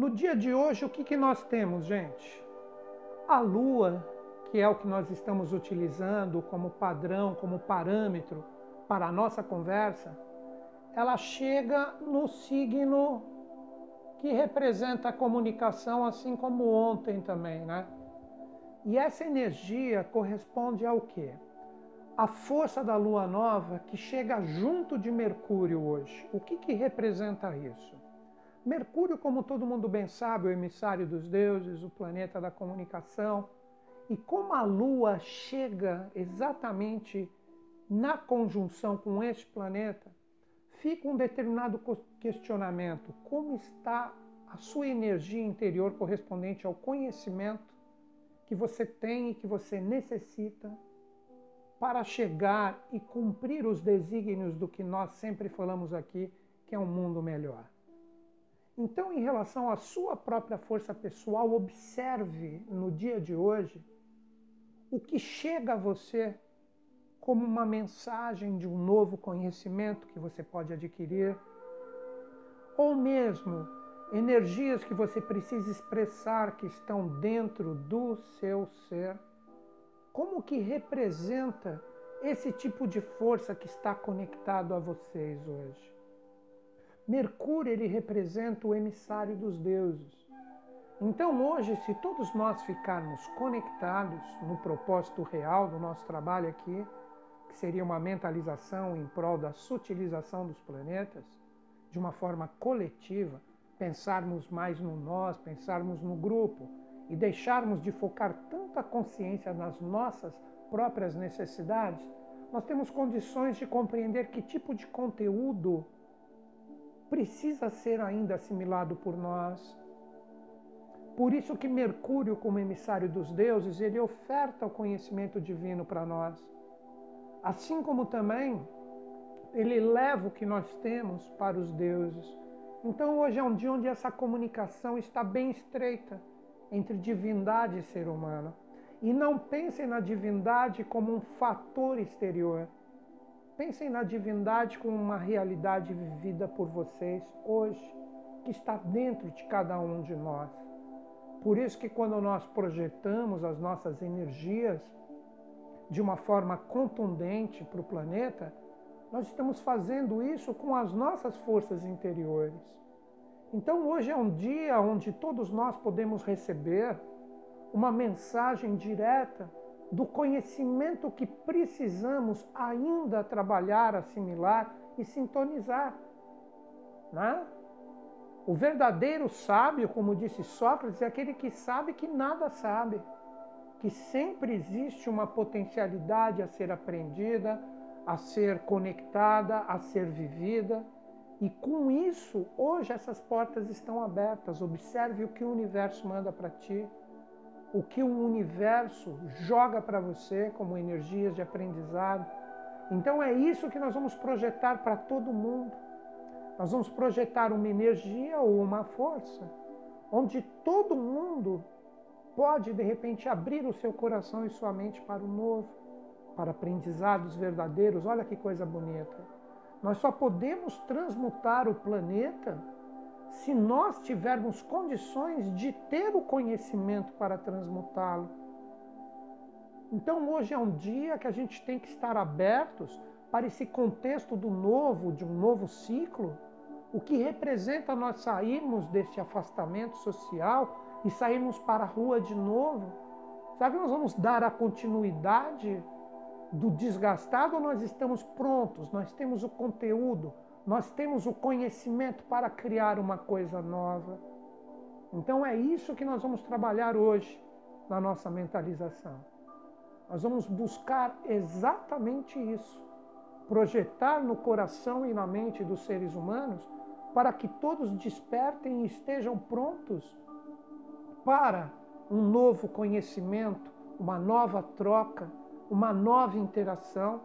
No dia de hoje, o que, que nós temos, gente? A Lua, que é o que nós estamos utilizando como padrão, como parâmetro para a nossa conversa, ela chega no signo que representa a comunicação, assim como ontem também, né? E essa energia corresponde ao quê? A força da lua nova que chega junto de Mercúrio hoje. O que, que representa isso? Mercúrio, como todo mundo bem sabe, o emissário dos deuses, o planeta da comunicação. E como a lua chega exatamente na conjunção com este planeta, fica um determinado questionamento: como está a sua energia interior correspondente ao conhecimento que você tem e que você necessita para chegar e cumprir os desígnios do que nós sempre falamos aqui, que é um mundo melhor. Então, em relação à sua própria força pessoal, observe no dia de hoje o que chega a você como uma mensagem de um novo conhecimento que você pode adquirir, ou mesmo energias que você precisa expressar que estão dentro do seu ser. Como que representa esse tipo de força que está conectado a vocês hoje? Mercúrio ele representa o emissário dos deuses. Então hoje, se todos nós ficarmos conectados no propósito real do nosso trabalho aqui, que seria uma mentalização em prol da sutilização dos planetas, de uma forma coletiva, pensarmos mais no nós, pensarmos no grupo e deixarmos de focar tanta consciência nas nossas próprias necessidades, nós temos condições de compreender que tipo de conteúdo precisa ser ainda assimilado por nós. Por isso que Mercúrio, como emissário dos deuses, ele oferta o conhecimento divino para nós. Assim como também ele leva o que nós temos para os deuses. Então hoje é um dia onde essa comunicação está bem estreita entre divindade e ser humano. E não pensem na divindade como um fator exterior. Pensem na divindade como uma realidade vivida por vocês hoje, que está dentro de cada um de nós. Por isso que quando nós projetamos as nossas energias de uma forma contundente para o planeta, nós estamos fazendo isso com as nossas forças interiores. Então hoje é um dia onde todos nós podemos receber uma mensagem direta do conhecimento que precisamos ainda trabalhar, assimilar e sintonizar. Né? O verdadeiro sábio, como disse Sócrates, é aquele que sabe que nada sabe, que sempre existe uma potencialidade a ser aprendida, a ser conectada, a ser vivida. E com isso, hoje essas portas estão abertas. Observe o que o universo manda para ti, o que o universo joga para você como energias de aprendizado. Então é isso que nós vamos projetar para todo mundo. Nós vamos projetar uma energia ou uma força onde todo mundo pode de repente abrir o seu coração e sua mente para o novo para aprendizados verdadeiros. Olha que coisa bonita. Nós só podemos transmutar o planeta se nós tivermos condições de ter o conhecimento para transmutá-lo. Então hoje é um dia que a gente tem que estar abertos para esse contexto do novo, de um novo ciclo, o que representa nós sairmos deste afastamento social e sairmos para a rua de novo. Será que nós vamos dar a continuidade do desgastado, nós estamos prontos, nós temos o conteúdo, nós temos o conhecimento para criar uma coisa nova. Então é isso que nós vamos trabalhar hoje na nossa mentalização. Nós vamos buscar exatamente isso, projetar no coração e na mente dos seres humanos para que todos despertem e estejam prontos para um novo conhecimento, uma nova troca, uma nova interação,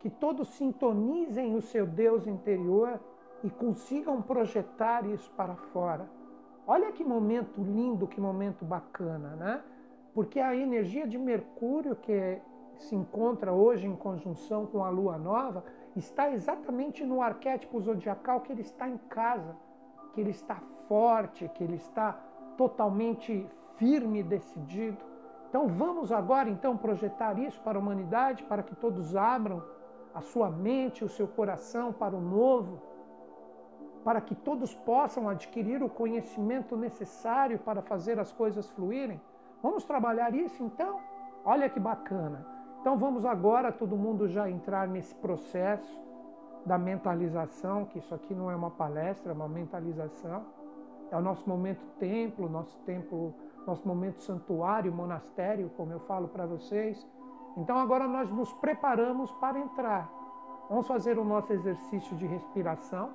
que todos sintonizem o seu Deus interior e consigam projetar isso para fora. Olha que momento lindo, que momento bacana, né? Porque a energia de Mercúrio, que se encontra hoje em conjunção com a Lua Nova, está exatamente no arquétipo zodiacal que ele está em casa, que ele está forte, que ele está totalmente firme e decidido. Então vamos agora então projetar isso para a humanidade, para que todos abram a sua mente, o seu coração para o novo, para que todos possam adquirir o conhecimento necessário para fazer as coisas fluírem. Vamos trabalhar isso então? Olha que bacana. Então vamos agora todo mundo já entrar nesse processo da mentalização, que isso aqui não é uma palestra, é uma mentalização. É o nosso momento templo, nosso templo, nosso momento santuário, monastério, como eu falo para vocês. Então agora nós nos preparamos para entrar. Vamos fazer o nosso exercício de respiração,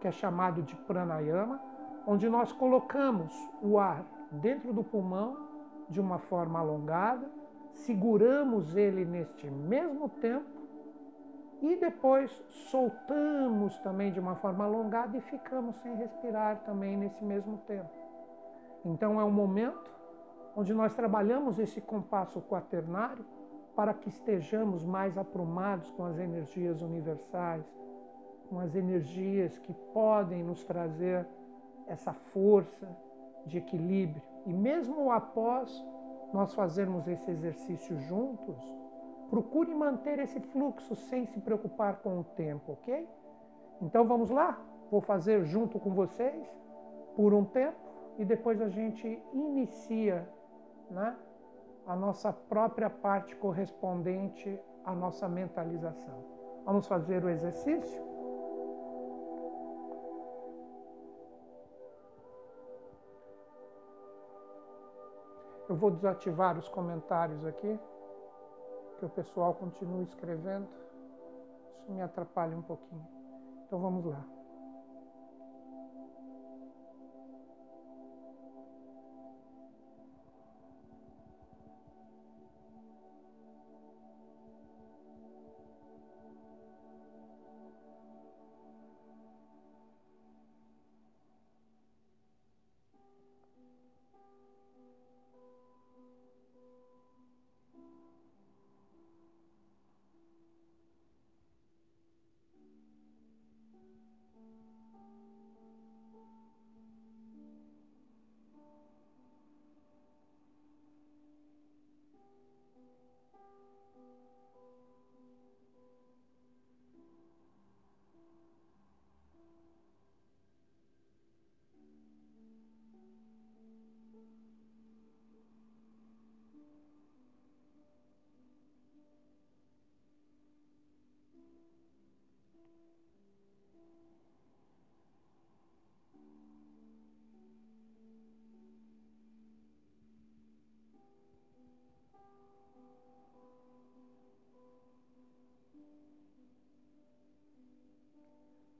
que é chamado de pranayama, onde nós colocamos o ar dentro do pulmão de uma forma alongada, seguramos ele neste mesmo tempo e depois soltamos também de uma forma alongada e ficamos sem respirar também nesse mesmo tempo. Então é um momento onde nós trabalhamos esse compasso quaternário para que estejamos mais aprumados com as energias universais, com as energias que podem nos trazer essa força de equilíbrio. E mesmo após nós fazermos esse exercício juntos, procure manter esse fluxo sem se preocupar com o tempo, ok? Então vamos lá? Vou fazer junto com vocês por um tempo e depois a gente inicia né, a nossa própria parte correspondente à nossa mentalização. Vamos fazer o exercício? Eu vou desativar os comentários aqui que o pessoal continue escrevendo. Isso me atrapalha um pouquinho. Então vamos lá.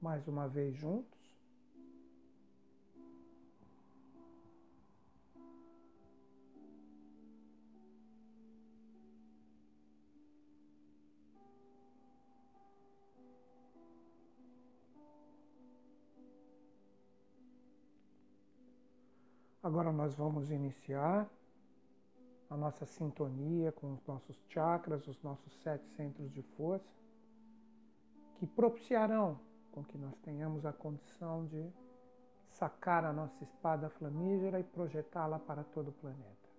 Mais uma vez juntos. Agora nós vamos iniciar a nossa sintonia com os nossos chakras, os nossos sete centros de força, que propiciarão com que nós tenhamos a condição de sacar a nossa espada flamígera e projetá-la para todo o planeta.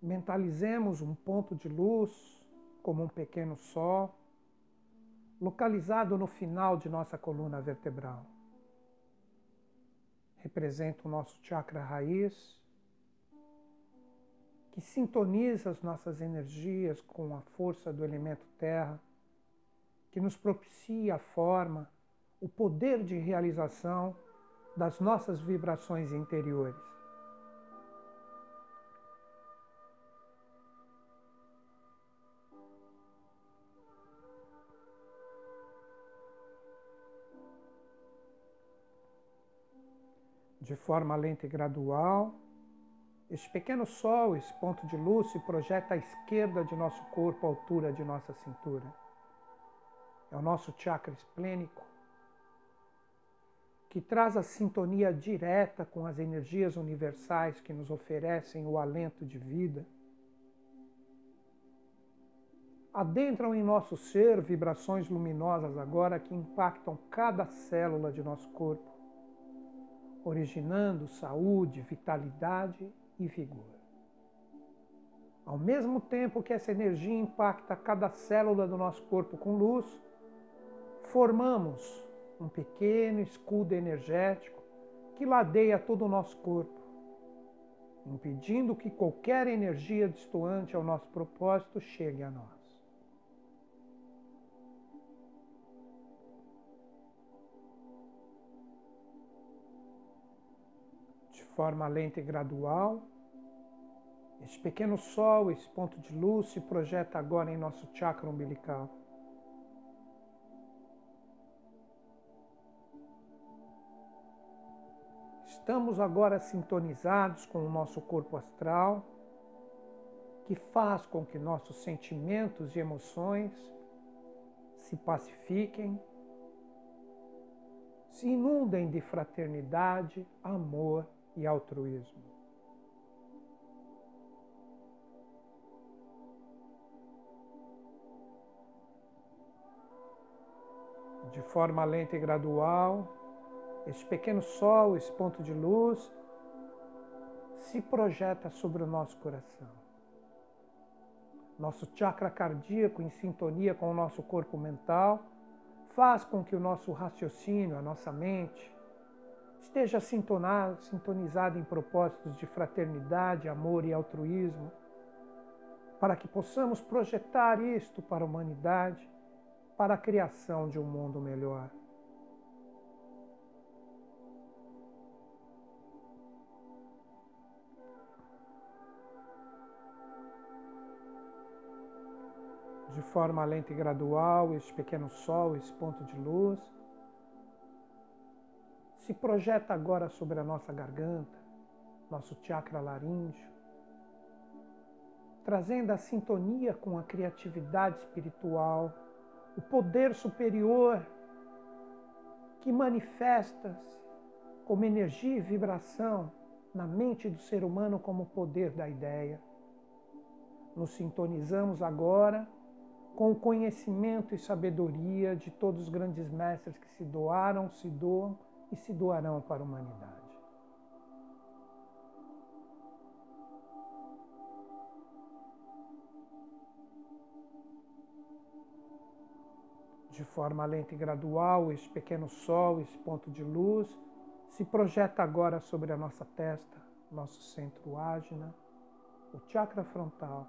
Mentalizemos um ponto de luz como um pequeno sol, localizado no final de nossa coluna vertebral. Representa o nosso chakra raiz, que sintoniza as nossas energias com a força do elemento terra, que nos propicia a forma, o poder de realização das nossas vibrações interiores. De forma lenta e gradual, este pequeno sol, esse ponto de luz, se projeta à esquerda de nosso corpo, à altura de nossa cintura. É o nosso chakra esplênico, que traz a sintonia direta com as energias universais que nos oferecem o alento de vida. adentram em nosso ser vibrações luminosas agora que impactam cada célula de nosso corpo, originando saúde, vitalidade e vigor. Ao mesmo tempo que essa energia impacta cada célula do nosso corpo com luz, formamos um pequeno escudo energético que ladeia todo o nosso corpo, impedindo que qualquer energia destoante ao nosso propósito chegue a nós. De forma lenta e gradual, esse pequeno sol, esse ponto de luz se projeta agora em nosso chakra umbilical. Estamos agora sintonizados com o nosso corpo astral, que faz com que nossos sentimentos e emoções se pacifiquem, se inundem de fraternidade, amor e altruísmo. De forma lenta e gradual, esse pequeno sol, esse ponto de luz, se projeta sobre o nosso coração. Nosso chakra cardíaco, em sintonia com o nosso corpo mental, faz com que o nosso raciocínio, a nossa mente, esteja sintonizado em propósitos de fraternidade, amor e altruísmo, para que possamos projetar isto para a humanidade, para a criação de um mundo melhor. de forma lenta e gradual, este pequeno sol, esse ponto de luz, se projeta agora sobre a nossa garganta, nosso chakra laríngeo, trazendo a sintonia com a criatividade espiritual, o poder superior que manifesta-se como energia e vibração na mente do ser humano como poder da ideia. Nos sintonizamos agora com o conhecimento e sabedoria de todos os grandes mestres que se doaram, se doam e se doarão para a humanidade. De forma lenta e gradual, este pequeno sol, esse ponto de luz, se projeta agora sobre a nossa testa, nosso centro ágina, o chakra frontal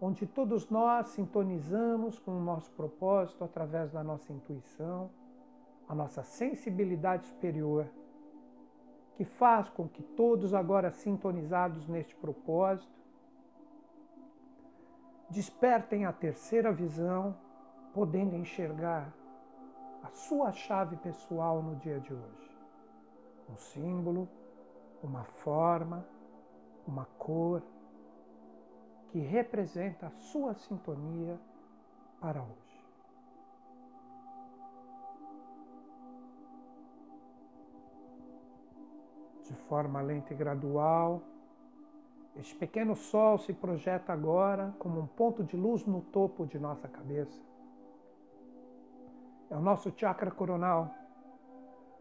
onde todos nós sintonizamos com o nosso propósito através da nossa intuição, a nossa sensibilidade superior, que faz com que todos agora sintonizados neste propósito despertem a terceira visão, podendo enxergar a sua chave pessoal no dia de hoje. Um símbolo, uma forma, uma cor, que representa a sua sintonia para hoje. De forma lenta e gradual, este pequeno sol se projeta agora como um ponto de luz no topo de nossa cabeça. É o nosso chakra coronal,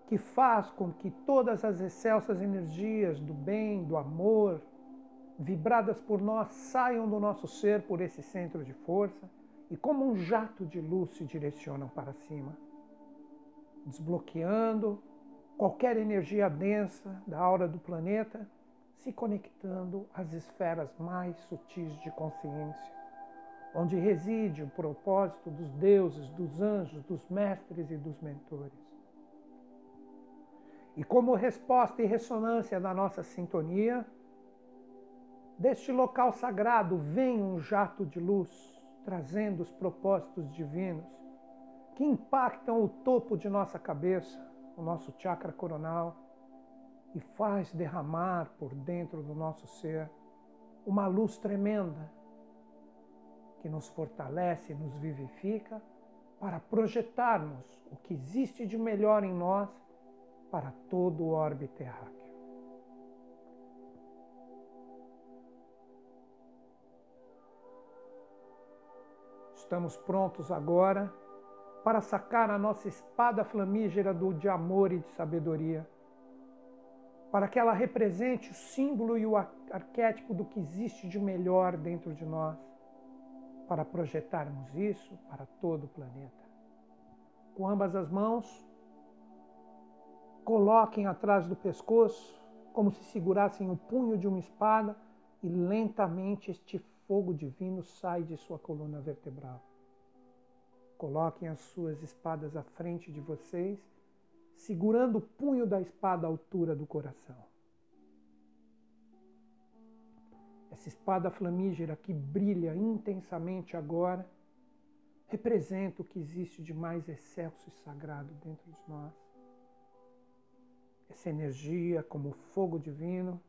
que faz com que todas as excelsas energias do bem, do amor, vibradas por nós, saiam do nosso ser por esse centro de força e, como um jato de luz, se direcionam para cima, desbloqueando qualquer energia densa da aura do planeta, se conectando às esferas mais sutis de consciência, onde reside o propósito dos deuses, dos anjos, dos mestres e dos mentores. E como resposta e ressonância da nossa sintonia, Deste local sagrado vem um jato de luz, trazendo os propósitos divinos que impactam o topo de nossa cabeça, o nosso chakra coronal, e faz derramar por dentro do nosso ser uma luz tremenda que nos fortalece e nos vivifica para projetarmos o que existe de melhor em nós para todo o orbe terráqueo. Estamos prontos agora para sacar a nossa espada flamígera do de amor e de sabedoria, para que ela represente o símbolo e o arquétipo do que existe de melhor dentro de nós, para projetarmos isso para todo o planeta. Com ambas as mãos, coloquem atrás do pescoço, como se segurassem o punho de uma espada, e lentamente este fogo divino sai de sua coluna vertebral. Coloquem as suas espadas à frente de vocês, segurando o punho da espada à altura do coração. Essa espada flamígera que brilha intensamente agora representa o que existe de mais excelso e sagrado dentro de nós. Essa energia, como fogo divino,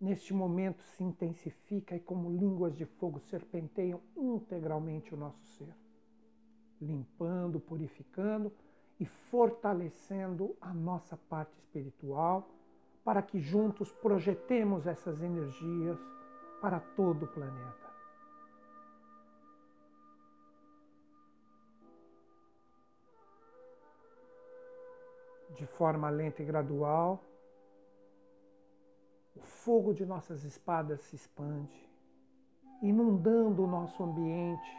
neste momento se intensifica e, como línguas de fogo, serpenteiam integralmente o nosso ser, limpando, purificando e fortalecendo a nossa parte espiritual, para que juntos projetemos essas energias para todo o planeta. De forma lenta e gradual, o fogo de nossas espadas se expande, inundando o nosso ambiente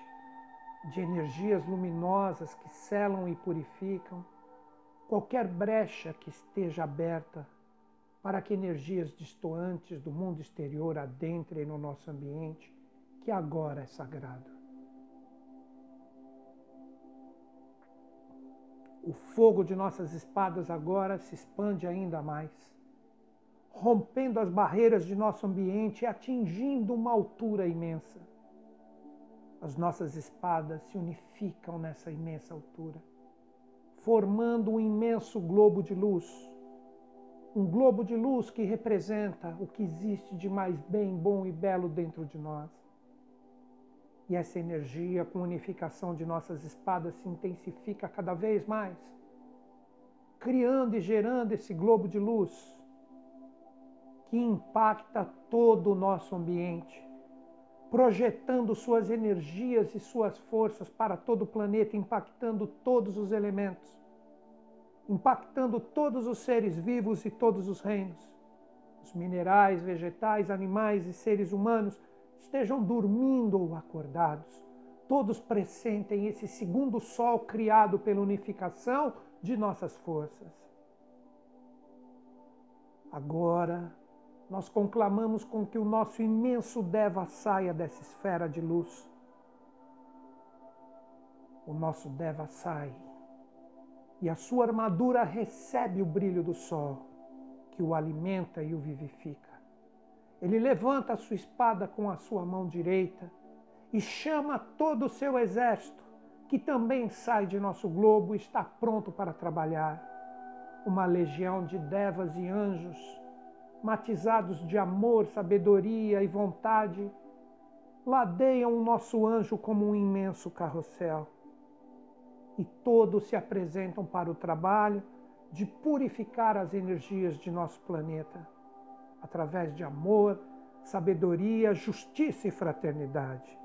de energias luminosas que selam e purificam qualquer brecha que esteja aberta para que energias distoantes do mundo exterior adentrem no nosso ambiente, que agora é sagrado. O fogo de nossas espadas agora se expande ainda mais rompendo as barreiras de nosso ambiente e atingindo uma altura imensa. As nossas espadas se unificam nessa imensa altura, formando um imenso globo de luz. Um globo de luz que representa o que existe de mais bem, bom e belo dentro de nós. E essa energia, com unificação de nossas espadas, se intensifica cada vez mais, criando e gerando esse globo de luz que impacta todo o nosso ambiente, projetando suas energias e suas forças para todo o planeta, impactando todos os elementos, impactando todos os seres vivos e todos os reinos. Os minerais, vegetais, animais e seres humanos estejam dormindo ou acordados. Todos pressentem esse segundo sol criado pela unificação de nossas forças. Agora, nós conclamamos com que o nosso imenso Deva saia dessa esfera de luz. O nosso Deva sai e a sua armadura recebe o brilho do sol, que o alimenta e o vivifica. Ele levanta a sua espada com a sua mão direita e chama todo o seu exército, que também sai de nosso globo e está pronto para trabalhar. Uma legião de devas e anjos matizados de amor, sabedoria e vontade, ladeiam o nosso anjo como um imenso carrossel. E todos se apresentam para o trabalho de purificar as energias de nosso planeta, através de amor, sabedoria, justiça e fraternidade.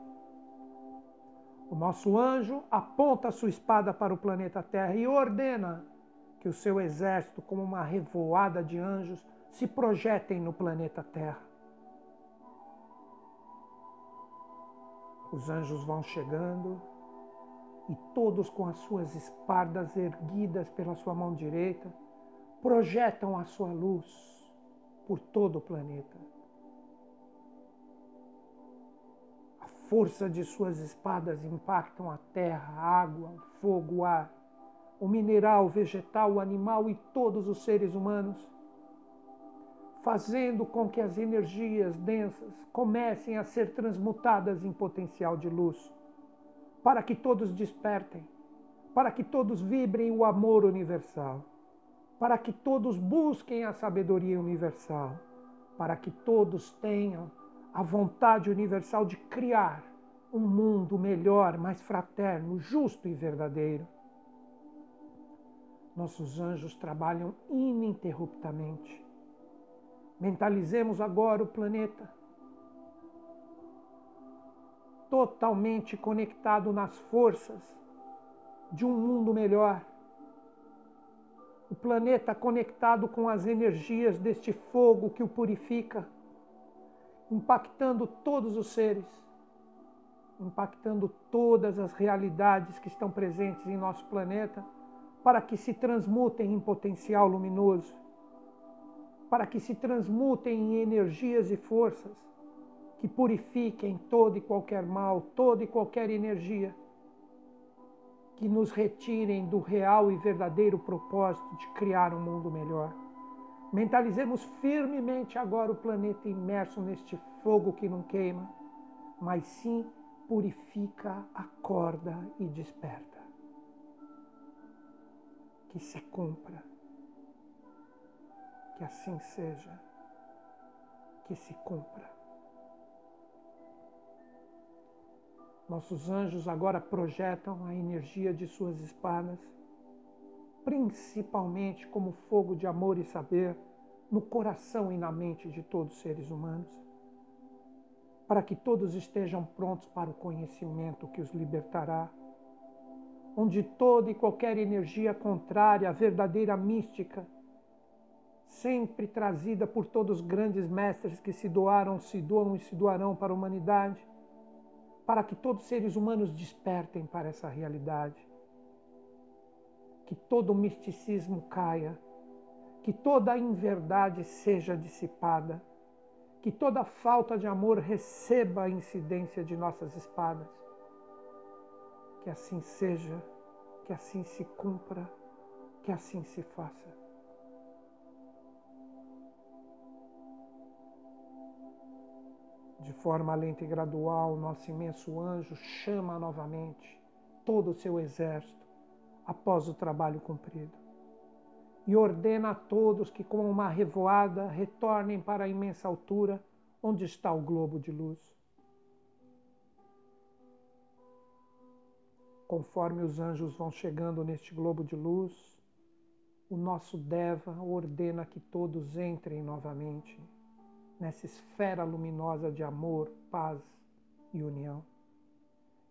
O nosso anjo aponta sua espada para o planeta Terra e ordena que o seu exército, como uma revoada de anjos, se projetem no planeta Terra. Os anjos vão chegando e todos com as suas espadas erguidas pela sua mão direita projetam a sua luz por todo o planeta. A força de suas espadas impactam a terra, a água, o fogo, o ar, o mineral, o vegetal, o animal e todos os seres humanos fazendo com que as energias densas comecem a ser transmutadas em potencial de luz, para que todos despertem, para que todos vibrem o amor universal, para que todos busquem a sabedoria universal, para que todos tenham a vontade universal de criar um mundo melhor, mais fraterno, justo e verdadeiro. Nossos anjos trabalham ininterruptamente Mentalizemos agora o planeta. Totalmente conectado nas forças de um mundo melhor. O planeta conectado com as energias deste fogo que o purifica, impactando todos os seres, impactando todas as realidades que estão presentes em nosso planeta, para que se transmutem em potencial luminoso, para que se transmutem em energias e forças que purifiquem todo e qualquer mal, toda e qualquer energia, que nos retirem do real e verdadeiro propósito de criar um mundo melhor. Mentalizemos firmemente agora o planeta imerso neste fogo que não queima, mas sim purifica, acorda e desperta. Que se cumpra, que assim seja, que se cumpra. Nossos anjos agora projetam a energia de suas espadas, principalmente como fogo de amor e saber, no coração e na mente de todos os seres humanos, para que todos estejam prontos para o conhecimento que os libertará, onde toda e qualquer energia contrária à verdadeira mística, sempre trazida por todos os grandes mestres que se doaram, se doam e se doarão para a humanidade, para que todos os seres humanos despertem para essa realidade. Que todo o misticismo caia, que toda a inverdade seja dissipada, que toda falta de amor receba a incidência de nossas espadas. Que assim seja, que assim se cumpra, que assim se faça. De forma lenta e gradual, nosso imenso anjo chama novamente todo o seu exército após o trabalho cumprido e ordena a todos que, com uma revoada, retornem para a imensa altura onde está o globo de luz. Conforme os anjos vão chegando neste globo de luz, o nosso Deva ordena que todos entrem novamente nessa esfera luminosa de amor, paz e união.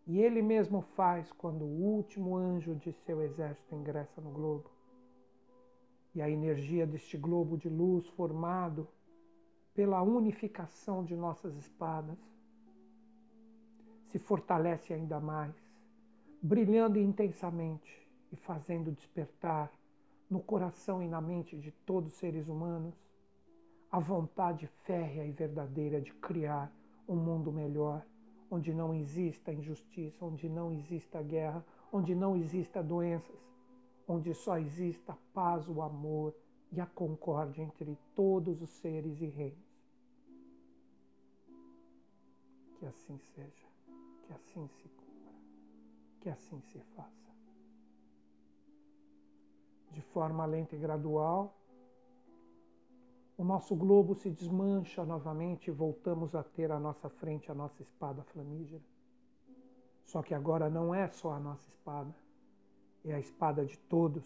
E ele mesmo faz quando o último anjo de seu exército ingressa no globo. E a energia deste globo de luz formado pela unificação de nossas espadas se fortalece ainda mais, brilhando intensamente e fazendo despertar no coração e na mente de todos os seres humanos a vontade férrea e verdadeira de criar um mundo melhor, onde não exista injustiça, onde não exista guerra, onde não exista doenças, onde só exista a paz, o amor e a concórdia entre todos os seres e reinos. Que assim seja, que assim se cumpra, que assim se faça. De forma lenta e gradual, nosso globo se desmancha novamente e voltamos a ter à nossa frente a nossa espada flamígera. Só que agora não é só a nossa espada, é a espada de todos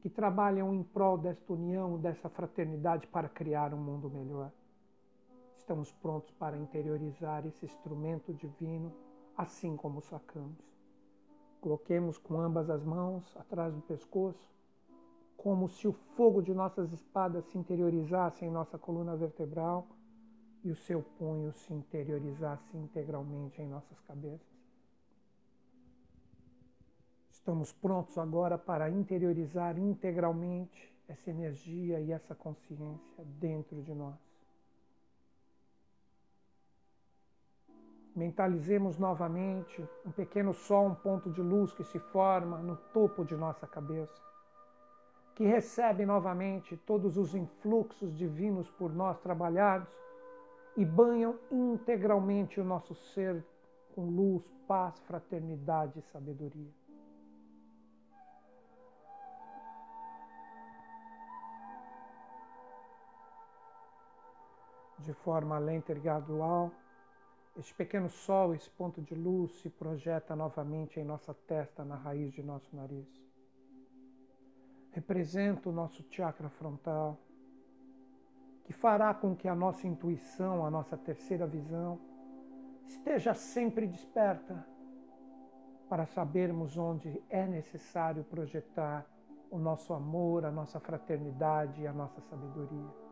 que trabalham em prol desta união, dessa fraternidade para criar um mundo melhor. Estamos prontos para interiorizar esse instrumento divino, assim como sacamos. Coloquemos com ambas as mãos atrás do pescoço como se o fogo de nossas espadas se interiorizasse em nossa coluna vertebral e o seu punho se interiorizasse integralmente em nossas cabeças. Estamos prontos agora para interiorizar integralmente essa energia e essa consciência dentro de nós. Mentalizemos novamente um pequeno sol, um ponto de luz que se forma no topo de nossa cabeça que recebe novamente todos os influxos divinos por nós trabalhados e banham integralmente o nosso ser com luz, paz, fraternidade e sabedoria. De forma lenta e gradual, este pequeno sol, esse ponto de luz, se projeta novamente em nossa testa, na raiz de nosso nariz representa o nosso chakra frontal, que fará com que a nossa intuição, a nossa terceira visão, esteja sempre desperta para sabermos onde é necessário projetar o nosso amor, a nossa fraternidade e a nossa sabedoria.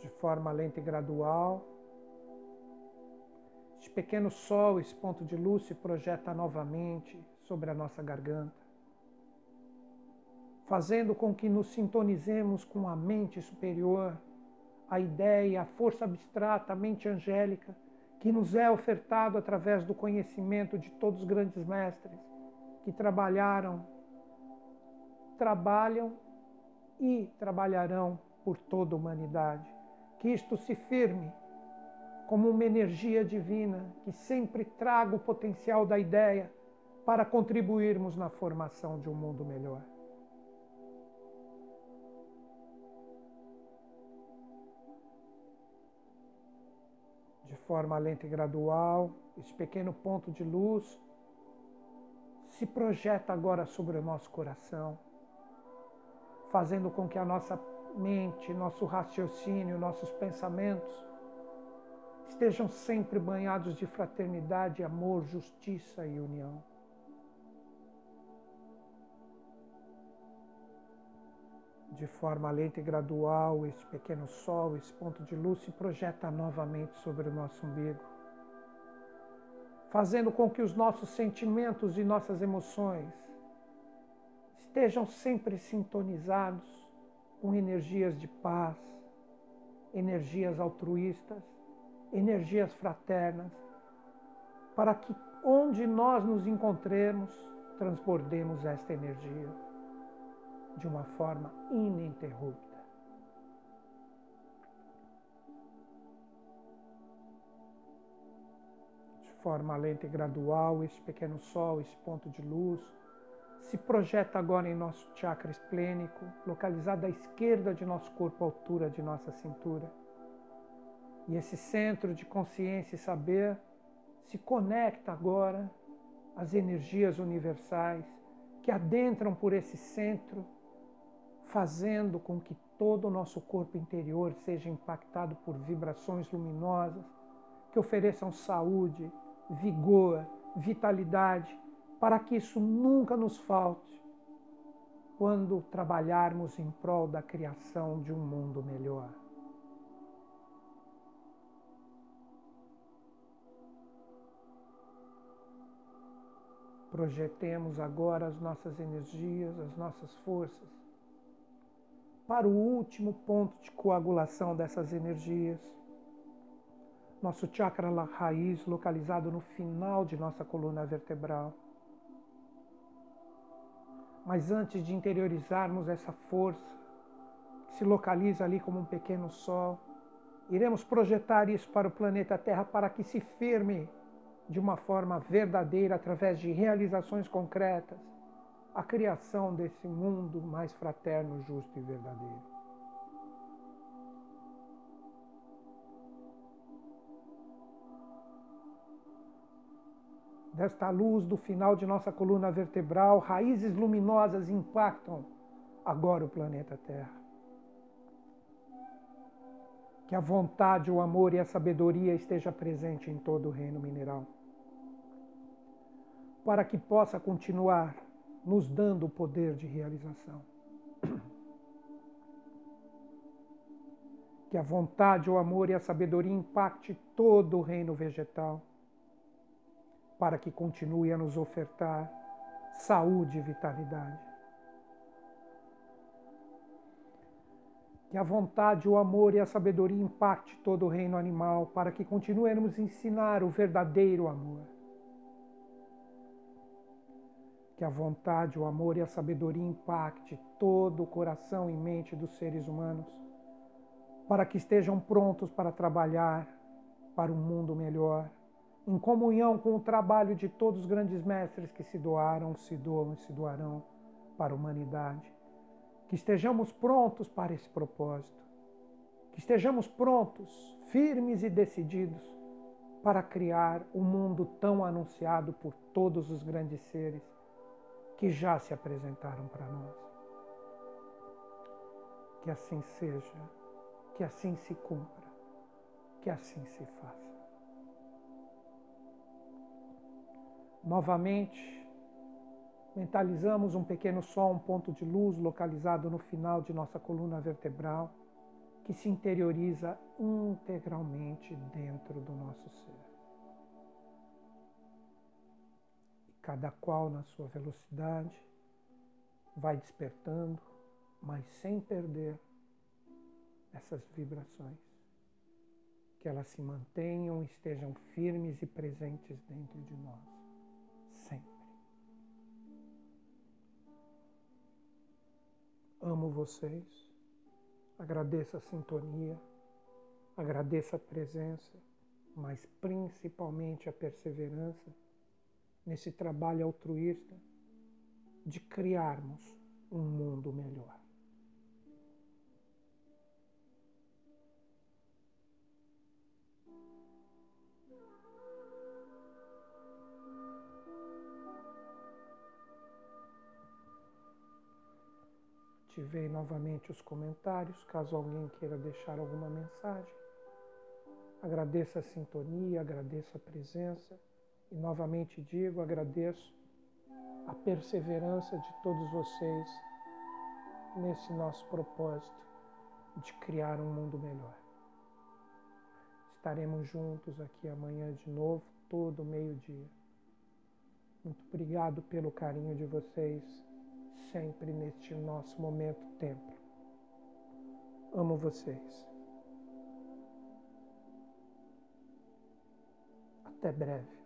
De forma lenta e gradual, pequeno sol, esse ponto de luz se projeta novamente sobre a nossa garganta, fazendo com que nos sintonizemos com a mente superior, a ideia, a força abstrata, a mente angélica que nos é ofertado através do conhecimento de todos os grandes mestres que trabalharam, trabalham e trabalharão por toda a humanidade. Que isto se firme como uma energia divina que sempre traga o potencial da ideia para contribuirmos na formação de um mundo melhor. de forma lenta e gradual, esse pequeno ponto de luz se projeta agora sobre o nosso coração, fazendo com que a nossa mente, nosso raciocínio, nossos pensamentos estejam sempre banhados de fraternidade, amor, justiça e união. De forma lenta e gradual, este pequeno sol, esse ponto de luz se projeta novamente sobre o nosso umbigo, fazendo com que os nossos sentimentos e nossas emoções estejam sempre sintonizados com energias de paz, energias altruístas, energias fraternas, para que onde nós nos encontremos, transbordemos esta energia de uma forma ininterrupta. De forma lenta e gradual, este pequeno sol, esse ponto de luz, se projeta agora em nosso chakra esplênico, localizado à esquerda de nosso corpo, à altura de nossa cintura. E esse centro de consciência e saber se conecta agora às energias universais que adentram por esse centro fazendo com que todo o nosso corpo interior seja impactado por vibrações luminosas que ofereçam saúde, vigor, vitalidade, para que isso nunca nos falte quando trabalharmos em prol da criação de um mundo melhor. Projetemos agora as nossas energias, as nossas forças para o último ponto de coagulação dessas energias. Nosso chakra raiz, localizado no final de nossa coluna vertebral. Mas antes de interiorizarmos essa força, que se localiza ali como um pequeno sol, iremos projetar isso para o planeta Terra para que se firme de uma forma verdadeira através de realizações concretas a criação desse mundo mais fraterno, justo e verdadeiro. Desta luz do final de nossa coluna vertebral, raízes luminosas impactam agora o planeta Terra. Que a vontade, o amor e a sabedoria esteja presente em todo o reino mineral. Para que possa continuar nos dando o poder de realização. Que a vontade, o amor e a sabedoria impacte todo o reino vegetal, para que continue a nos ofertar saúde e vitalidade. Que a vontade, o amor e a sabedoria impacte todo o reino animal, para que continuemos a ensinar o verdadeiro amor que a vontade, o amor e a sabedoria impacte todo o coração e mente dos seres humanos, para que estejam prontos para trabalhar para um mundo melhor, em comunhão com o trabalho de todos os grandes mestres que se doaram, se doam e se doarão para a humanidade. Que estejamos prontos para esse propósito, que estejamos prontos, firmes e decididos para criar o um mundo tão anunciado por todos os grandes seres que já se apresentaram para nós. Que assim seja Que assim se cumpra, que assim se faça. Novamente, mentalizamos um pequeno sol, um ponto de luz localizado no final de nossa coluna vertebral, que se interioriza integralmente dentro do nosso ser. Cada qual na sua velocidade vai despertando, mas sem perder essas vibrações. Que elas se mantenham, estejam firmes e presentes dentro de nós sempre. Amo vocês, agradeço a sintonia, agradeço a presença, mas principalmente a perseverança nesse trabalho altruísta de criarmos um mundo melhor. Ativei novamente os comentários, caso alguém queira deixar alguma mensagem. Agradeço a sintonia, agradeço a presença e novamente digo, agradeço a perseverança de todos vocês nesse nosso propósito de criar um mundo melhor. Estaremos juntos aqui amanhã de novo, todo meio-dia. Muito obrigado pelo carinho de vocês sempre neste nosso momento templo. Amo vocês. Até breve.